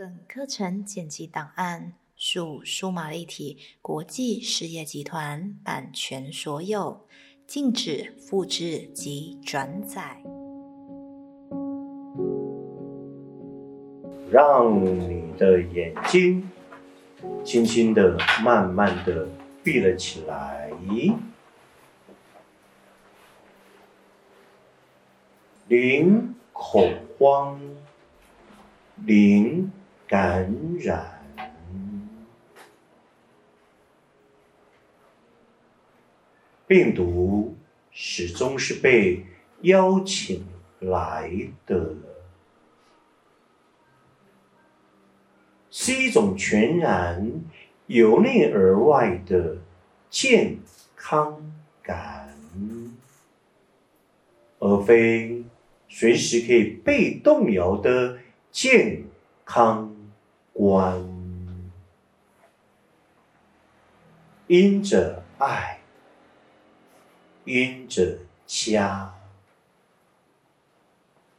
本课程剪辑档案属数码立体国际事业集团版权所有，禁止复制及转载。让你的眼睛轻轻的、慢慢的闭了起来，零恐慌，零。感染，病毒始终是被邀请来的，是一种全然由内而外的健康感，而非随时可以被动摇的健康。观，因着爱，因着家，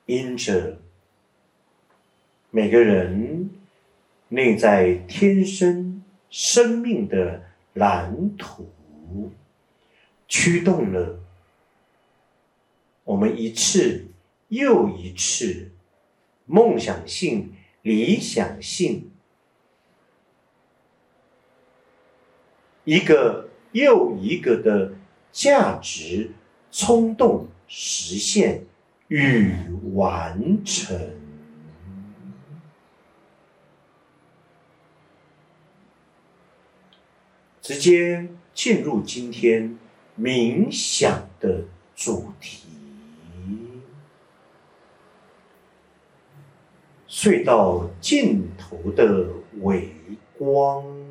因着每个人内在天生生命的蓝图，驱动了我们一次又一次梦想性、理想性。一个又一个的价值冲动实现与完成，直接进入今天冥想的主题：隧道尽头的微光。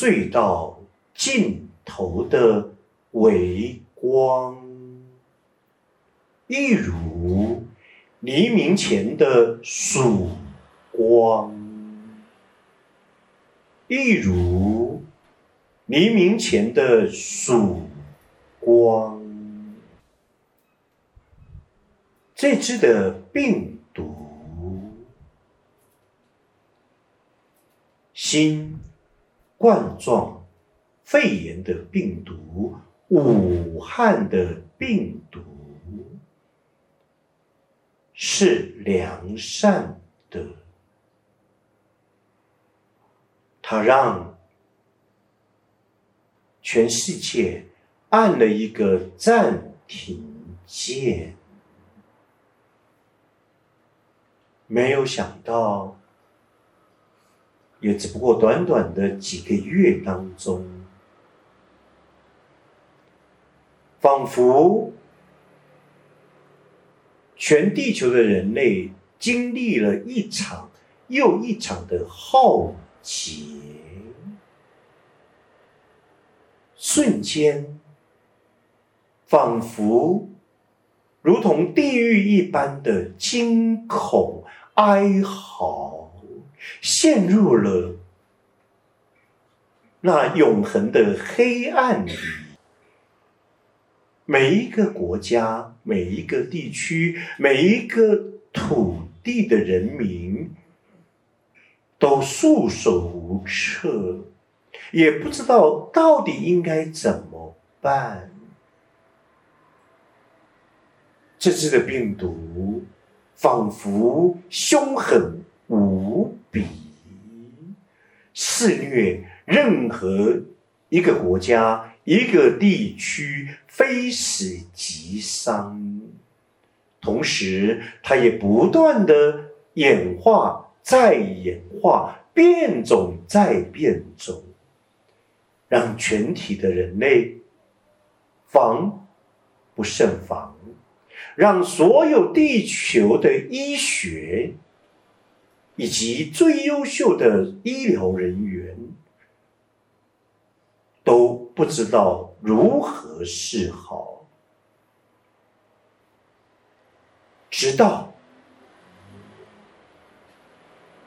隧道尽头的微光，一如黎明前的曙光，一如黎明前的曙光。这只的病毒，心。冠状肺炎的病毒，武汉的病毒是良善的，它让全世界按了一个暂停键，没有想到。也只不过短短的几个月当中，仿佛全地球的人类经历了一场又一场的浩劫，瞬间，仿佛如同地狱一般的惊恐哀嚎。陷入了那永恒的黑暗里，每一个国家、每一个地区、每一个土地的人民都束手无策，也不知道到底应该怎么办。这次的病毒仿佛凶狠肆虐任何一个国家、一个地区，非死即伤。同时，它也不断的演化、再演化、变种再变种，让全体的人类防不胜防，让所有地球的医学。以及最优秀的医疗人员都不知道如何是好，直到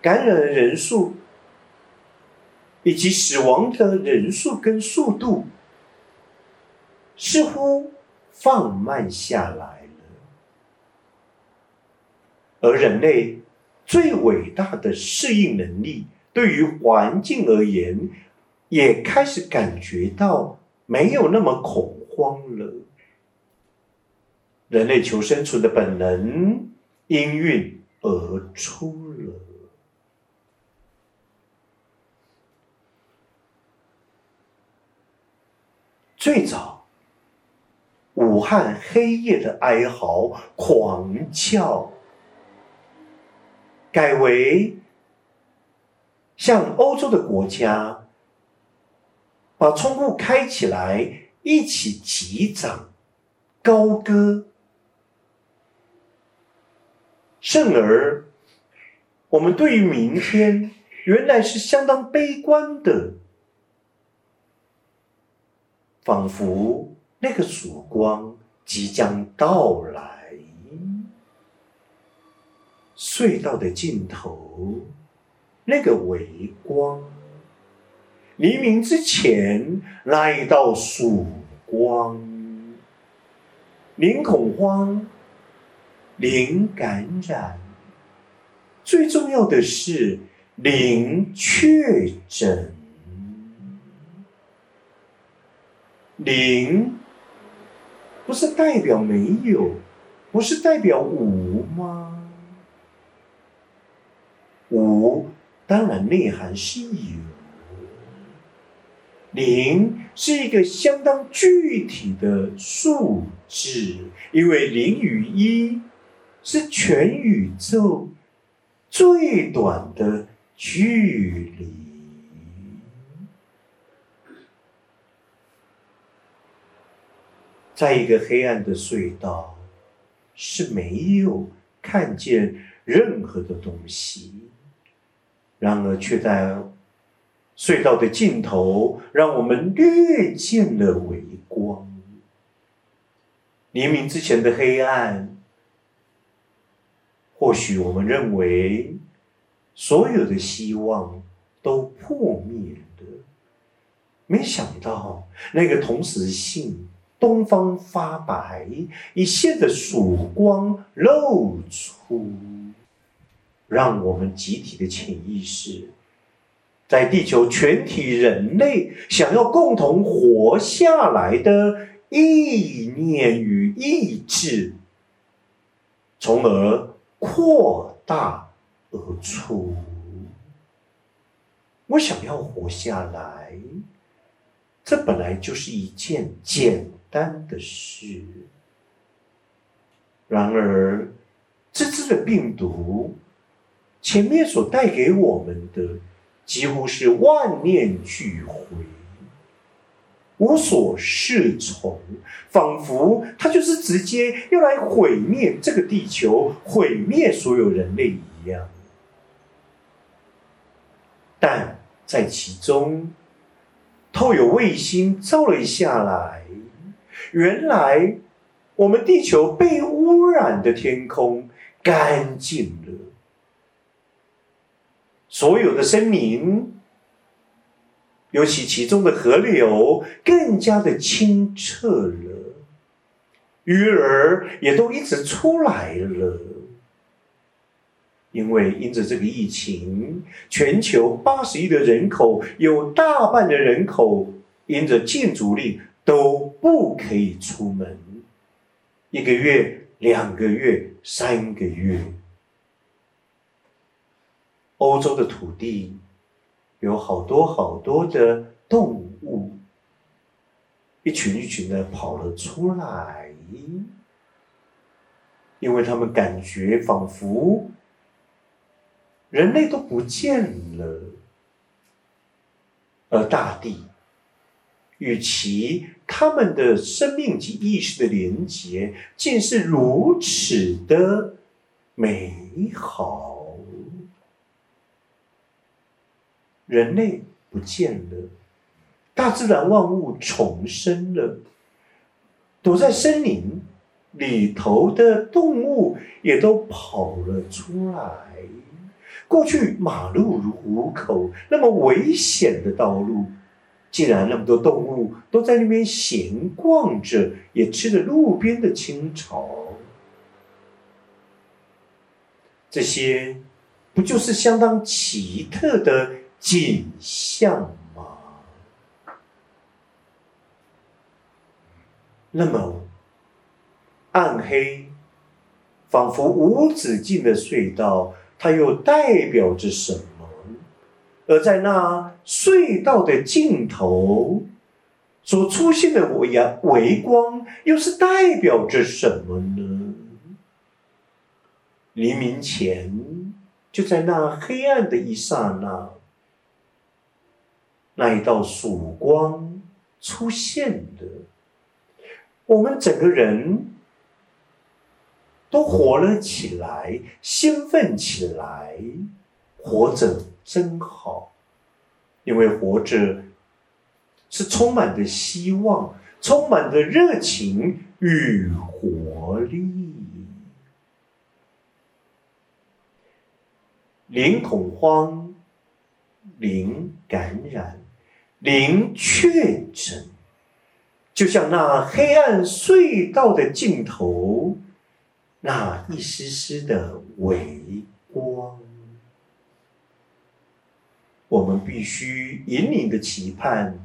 感染的人数以及死亡的人数跟速度似乎放慢下来了，而人类最伟大的适应能力，对于环境而言，也开始感觉到没有那么恐慌了。人类求生存的本能应运而出了。最早，武汉黑夜的哀嚎、狂叫，改为像欧洲的国家，把窗户开起来，一起击掌、高歌。甚而，我们对于明天原来是相当悲观的，仿佛那个曙光即将到来，隧道的尽头那个微光，黎明之前那一道曙光，零恐慌。零感染，最重要的是零确诊。零不是代表没有，不是代表无吗？无当然内涵是有，零是一个相当具体的数字，因为零与一。是全宇宙最短的距离，在一个黑暗的隧道，是没有看见任何的东西，然而却在隧道的尽头，让我们略见了微光。黎明之前的黑暗。或许我们认为所有的希望都破灭了，没想到那个同时性东方发白，一线的曙光露出，让我们集体的潜意识，在地球全体人类想要共同活下来的意念与意志，从而。扩大而出。我想要活下来，这本来就是一件简单的事。然而，这次的病毒前面所带给我们的，几乎是万念俱灰。无所适从，仿佛他就是直接要来毁灭这个地球，毁灭所有人类一样。但在其中，透有卫星照了下来，原来我们地球被污染的天空干净了，所有的森林。尤其其中的河流更加的清澈了，鱼儿也都一直出来了。因为因着这个疫情，全球八十亿的人口有大半的人口因着禁足令都不可以出门，一个月、两个月、三个月，欧洲的土地。有好多好多的动物，一群一群的跑了出来，因为他们感觉仿佛人类都不见了，而大地与其他们的生命及意识的连结，竟是如此的美好。人类不见了，大自然万物重生了，躲在森林里头的动物也都跑了出来。过去马路如虎口，那么危险的道路，竟然那么多动物都在那边闲逛着，也吃着路边的青草。这些不就是相当奇特的景象吗？那么，暗黑，仿佛无止境的隧道，它又代表着什么？而在那隧道的尽头，所出现的微阳微光，又是代表着什么呢？黎明前，就在那黑暗的一刹那，那一道曙光出现的。我们整个人都活了起来，兴奋起来，活着真好，因为活着是充满着希望，充满着热情与活力。零恐慌，零感染，零确诊。就像那黑暗隧道的尽头，那一丝丝的微光，我们必须引领的期盼，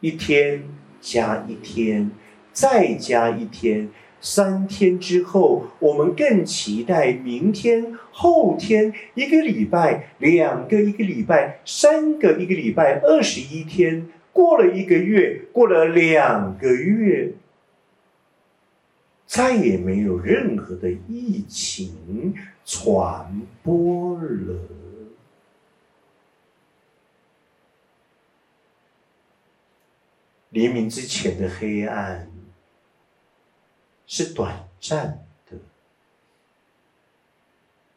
一天加一天，再加一天，三天之后，我们更期待明天、后天、一个礼拜、两个一个礼拜、三个一个礼拜、二十一天。过了一个月，过了两个月，再也没有任何的疫情传播了。黎明之前的黑暗是短暂的，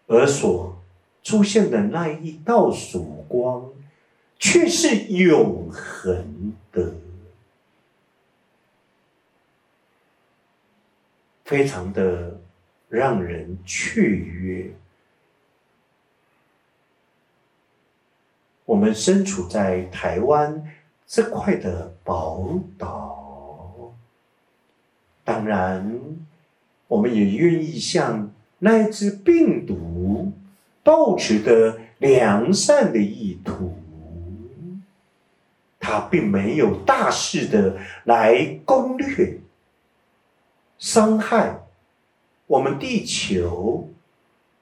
而所出现的那一道曙光。却是永恒的，非常的让人雀跃。我们身处在台湾这块的宝岛，当然，我们也愿意向那只病毒保持的良善的意图。他并没有大肆的来攻略、伤害我们地球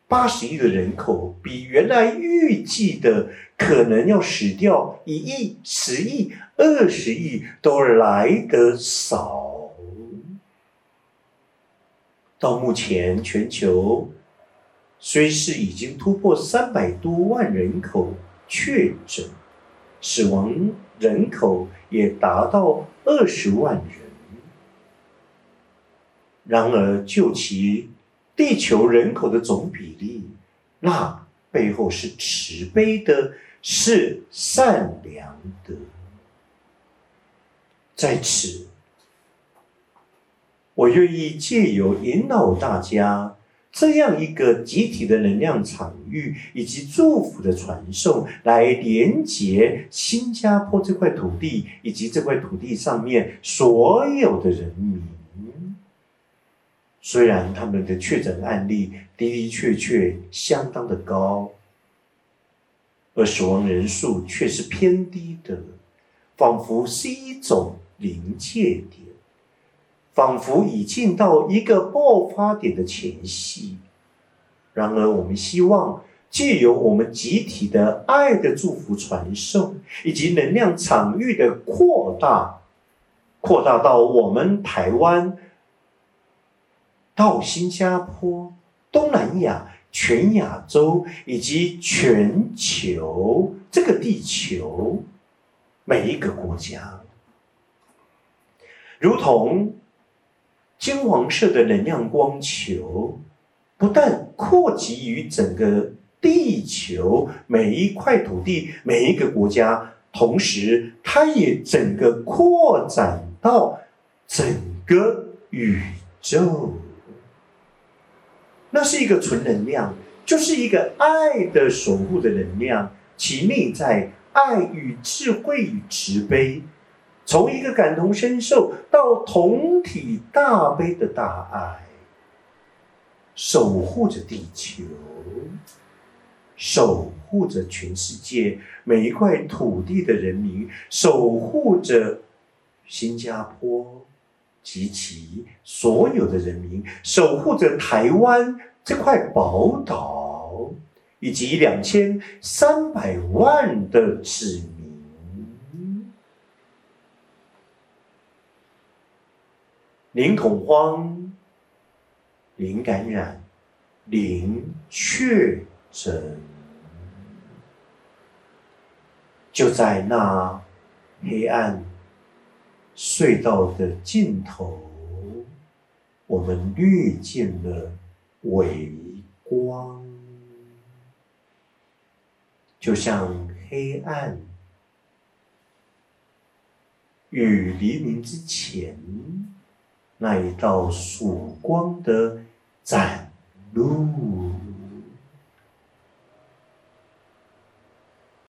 八十亿的人口，比原来预计的可能要死掉一亿、十亿、二十亿都来得少。到目前，全球虽是已经突破三百多万人口确诊。死亡人口也达到二十万人，然而就其地球人口的总比例，那背后是慈悲的，是善良的。在此，我愿意借由引导大家。这样一个集体的能量场域以及祝福的传送，来连接新加坡这块土地以及这块土地上面所有的人民。虽然他们的确诊案例的的确确相当的高，而死亡人数却是偏低的，仿佛是一种临界点。仿佛已进到一个爆发点的前夕，然而我们希望借由我们集体的爱的祝福传送，以及能量场域的扩大，扩大到我们台湾、到新加坡、东南亚、全亚洲以及全球这个地球每一个国家，如同。金黄色的能量光球，不但扩及于整个地球每一块土地、每一个国家，同时它也整个扩展到整个宇宙。那是一个纯能量，就是一个爱的守护的能量，其内在爱与智慧与慈悲。从一个感同身受到同体大悲的大爱，守护着地球，守护着全世界每一块土地的人民，守护着新加坡及其所有的人民，守护着台湾这块宝岛，以及两千三百万的子民。零恐慌。零感染，零确诊，就在那黑暗隧道的尽头，我们略见了微光，就像黑暗与黎明之前那一道曙光的。展露。